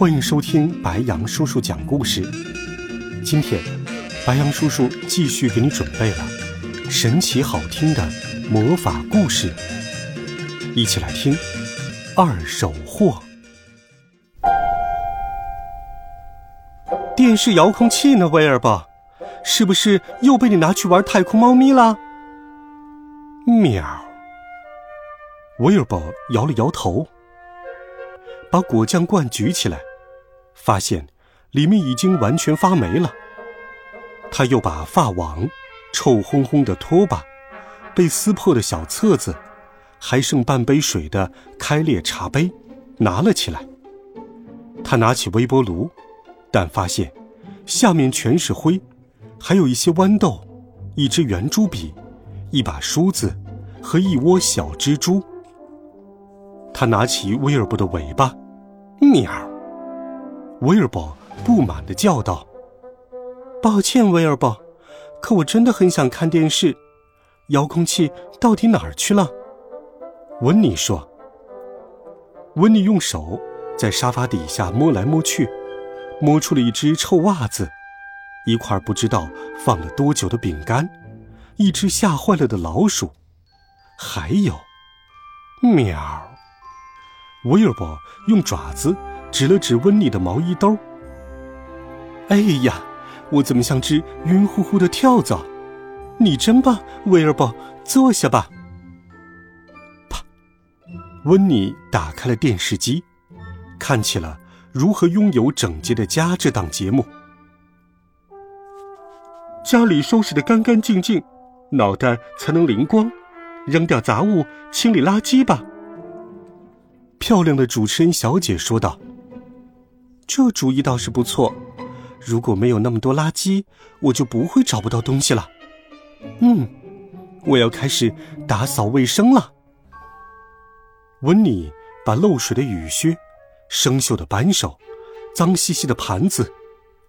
欢迎收听白羊叔叔讲故事。今天，白羊叔叔继续给你准备了神奇好听的魔法故事，一起来听《二手货》。电视遥控器呢，威尔伯？是不是又被你拿去玩太空猫咪了？喵。威尔伯摇了摇头。把果酱罐举起来，发现里面已经完全发霉了。他又把发网、臭烘烘的拖把、被撕破的小册子，还剩半杯水的开裂茶杯拿了起来。他拿起微波炉，但发现下面全是灰，还有一些豌豆、一支圆珠笔、一把梳子和一窝小蜘蛛。他拿起威尔伯的尾巴。喵！威尔伯不满的叫道：“抱歉，威尔伯，可我真的很想看电视。遥控器到底哪儿去了？”温妮说。温妮用手在沙发底下摸来摸去，摸出了一只臭袜子，一块不知道放了多久的饼干，一只吓坏了的老鼠，还有，喵！威尔伯用爪子指了指温妮的毛衣兜。哎呀，我怎么像只晕乎乎的跳蚤？你真棒，威尔伯，坐下吧。啪！温妮打开了电视机，看起了《如何拥有整洁的家》这档节目。家里收拾的干干净净，脑袋才能灵光。扔掉杂物，清理垃圾吧。漂亮的主持人小姐说道：“这主意倒是不错。如果没有那么多垃圾，我就不会找不到东西了。嗯，我要开始打扫卫生了。”温妮把漏水的雨靴、生锈的扳手、脏兮兮的盘子、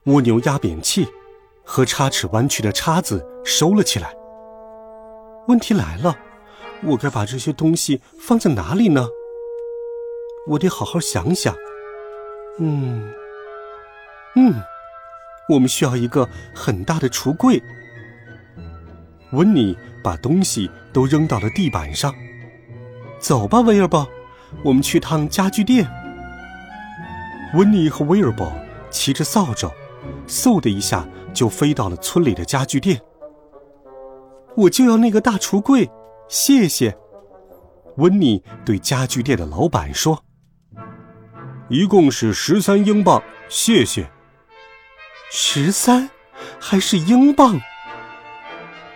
蜗牛压扁器和插齿弯曲的叉子收了起来。问题来了，我该把这些东西放在哪里呢？我得好好想想。嗯，嗯，我们需要一个很大的橱柜。温妮把东西都扔到了地板上。走吧，威尔伯，我们去趟家具店。温妮和威尔伯骑着扫帚，嗖的一下就飞到了村里的家具店。我就要那个大橱柜，谢谢。温妮对家具店的老板说。一共是十三英镑，谢谢。十三，还是英镑？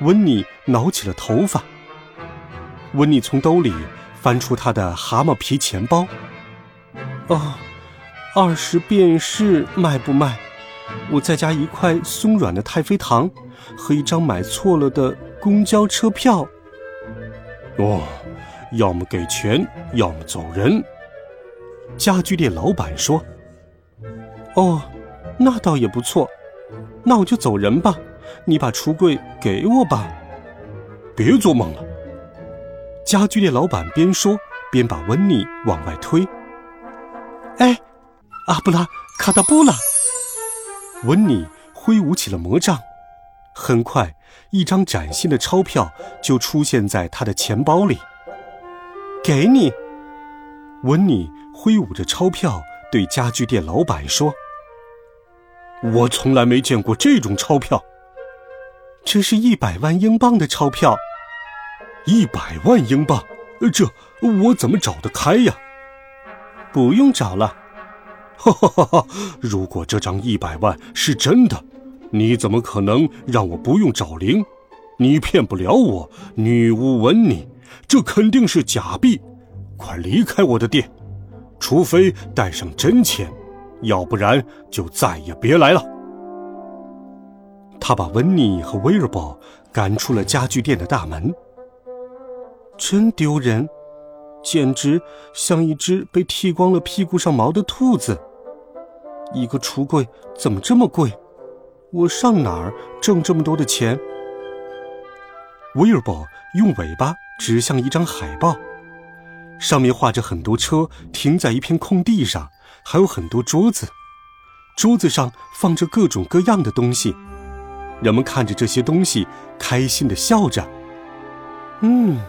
温妮挠起了头发。温妮从兜里翻出他的蛤蟆皮钱包。哦，二十便士卖不卖？我再加一块松软的太妃糖和一张买错了的公交车票。哦，要么给钱，要么走人。家具店老板说：“哦，那倒也不错，那我就走人吧。你把橱柜给我吧，别做梦了。”家具店老板边说边把温妮往外推。“哎，阿布拉卡达布拉！”温妮挥舞起了魔杖，很快，一张崭新的钞票就出现在他的钱包里。“给你，文妮。”挥舞着钞票，对家具店老板说：“我从来没见过这种钞票。这是一百万英镑的钞票，一百万英镑，这我怎么找得开呀？不用找了。哈哈哈哈！如果这张一百万是真的，你怎么可能让我不用找零？你骗不了我，女巫文你，这肯定是假币。快离开我的店！”除非带上真钱，要不然就再也别来了。他把温妮和威尔伯赶出了家具店的大门。真丢人，简直像一只被剃光了屁股上毛的兔子。一个橱柜怎么这么贵？我上哪儿挣这么多的钱？威尔伯用尾巴指向一张海报，上面画着很多车停在一片空地上，还有很多桌子，桌子上放着各种各样的东西。人们看着这些东西，开心的笑着。嗯，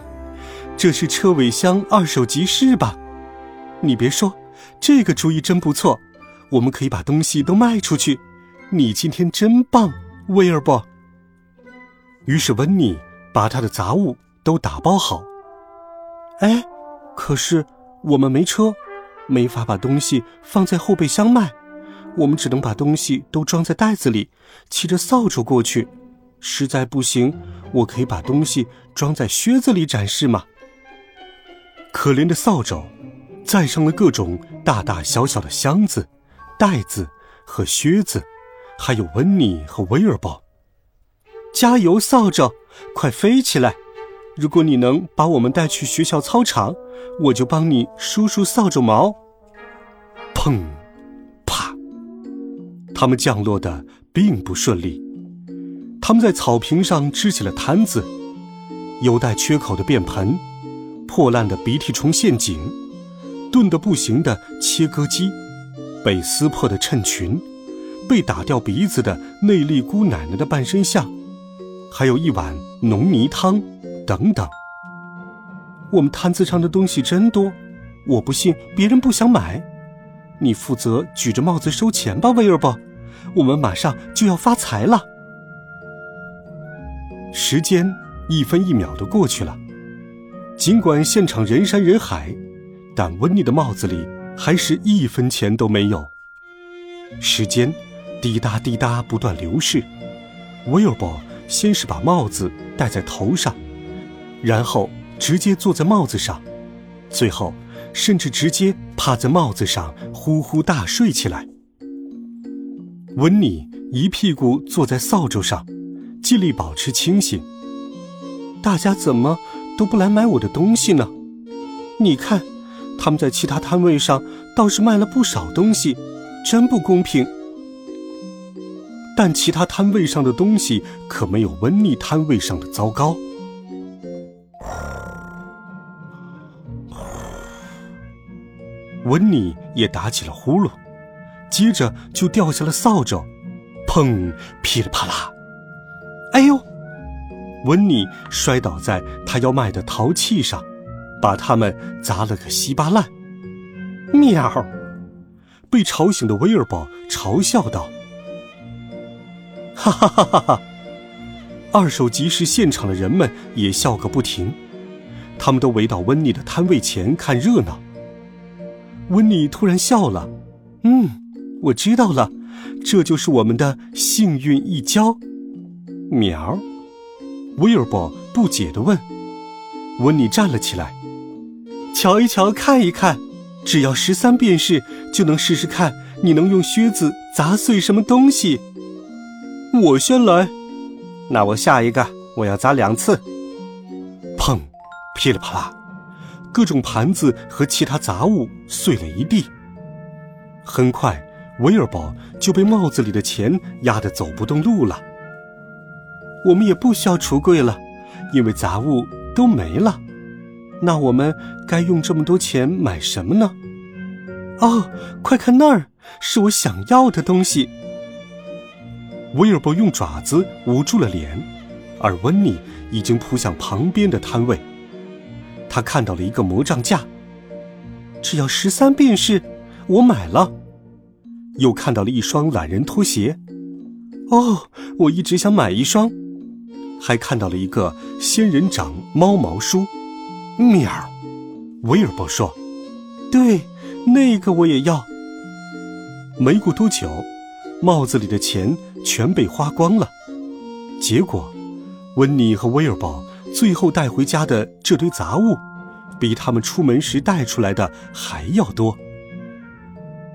这是车尾箱二手集市吧？你别说，这个主意真不错。我们可以把东西都卖出去。你今天真棒，威尔伯。于是温妮把他的杂物都打包好。哎，可是我们没车，没法把东西放在后备箱卖。我们只能把东西都装在袋子里，骑着扫帚过去。实在不行，我可以把东西装在靴子里展示吗？可怜的扫帚，载上了各种大大小小的箱子、袋子和靴子，还有温妮和威尔伯。加油，扫帚，快飞起来！如果你能把我们带去学校操场，我就帮你梳梳扫帚毛。砰！啪他们降落的并不顺利，他们在草坪上支起了摊子，有带缺口的便盆，破烂的鼻涕虫陷阱，钝的不行的切割机，被撕破的衬裙，被打掉鼻子的内力姑奶奶的半身像，还有一碗浓泥汤，等等。我们摊子上的东西真多，我不信别人不想买。你负责举着帽子收钱吧，威尔伯。我们马上就要发财了。时间一分一秒的过去了，尽管现场人山人海，但温妮的帽子里还是一分钱都没有。时间滴答滴答不断流逝，威尔伯先是把帽子戴在头上，然后直接坐在帽子上，最后甚至直接趴在帽子上呼呼大睡起来。温妮一屁股坐在扫帚上，尽力保持清醒。大家怎么都不来买我的东西呢？你看，他们在其他摊位上倒是卖了不少东西，真不公平。但其他摊位上的东西可没有温妮摊位上的糟糕。温妮也打起了呼噜。接着就掉下了扫帚，砰！噼里啪啦，哎呦！温妮摔倒在他要卖的陶器上，把它们砸了个稀巴烂。喵！被吵醒的威尔堡嘲笑道：“哈哈哈哈哈！”二手集市现场的人们也笑个不停，他们都围到温妮的摊位前看热闹。温妮突然笑了，嗯。我知道了，这就是我们的幸运一跤。苗，威尔伯不解地问。温妮站了起来，瞧一瞧，看一看，只要十三便士，就能试试看你能用靴子砸碎什么东西。我先来，那我下一个，我要砸两次。砰，噼里啪啦，各种盘子和其他杂物碎了一地。很快。威尔伯就被帽子里的钱压得走不动路了。我们也不需要橱柜了，因为杂物都没了。那我们该用这么多钱买什么呢？哦，快看那儿，是我想要的东西。威尔伯用爪子捂住了脸，而温妮已经扑向旁边的摊位。他看到了一个魔杖架，只要十三便士，我买了。又看到了一双懒人拖鞋，哦，我一直想买一双。还看到了一个仙人掌猫毛梳，喵。威尔伯说：“对，那个我也要。”没过多久，帽子里的钱全被花光了。结果，温妮和威尔伯最后带回家的这堆杂物，比他们出门时带出来的还要多。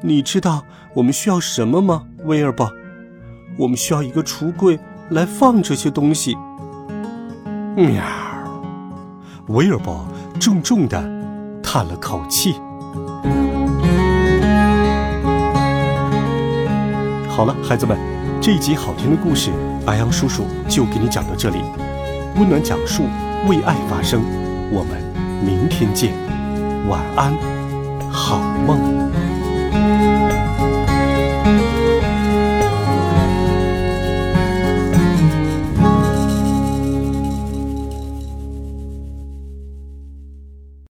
你知道我们需要什么吗，威尔伯？我们需要一个橱柜来放这些东西。喵！威尔伯重重的叹了口气。好了，孩子们，这一集好听的故事，白羊叔叔就给你讲到这里。温暖讲述，为爱发声。我们明天见，晚安，好梦。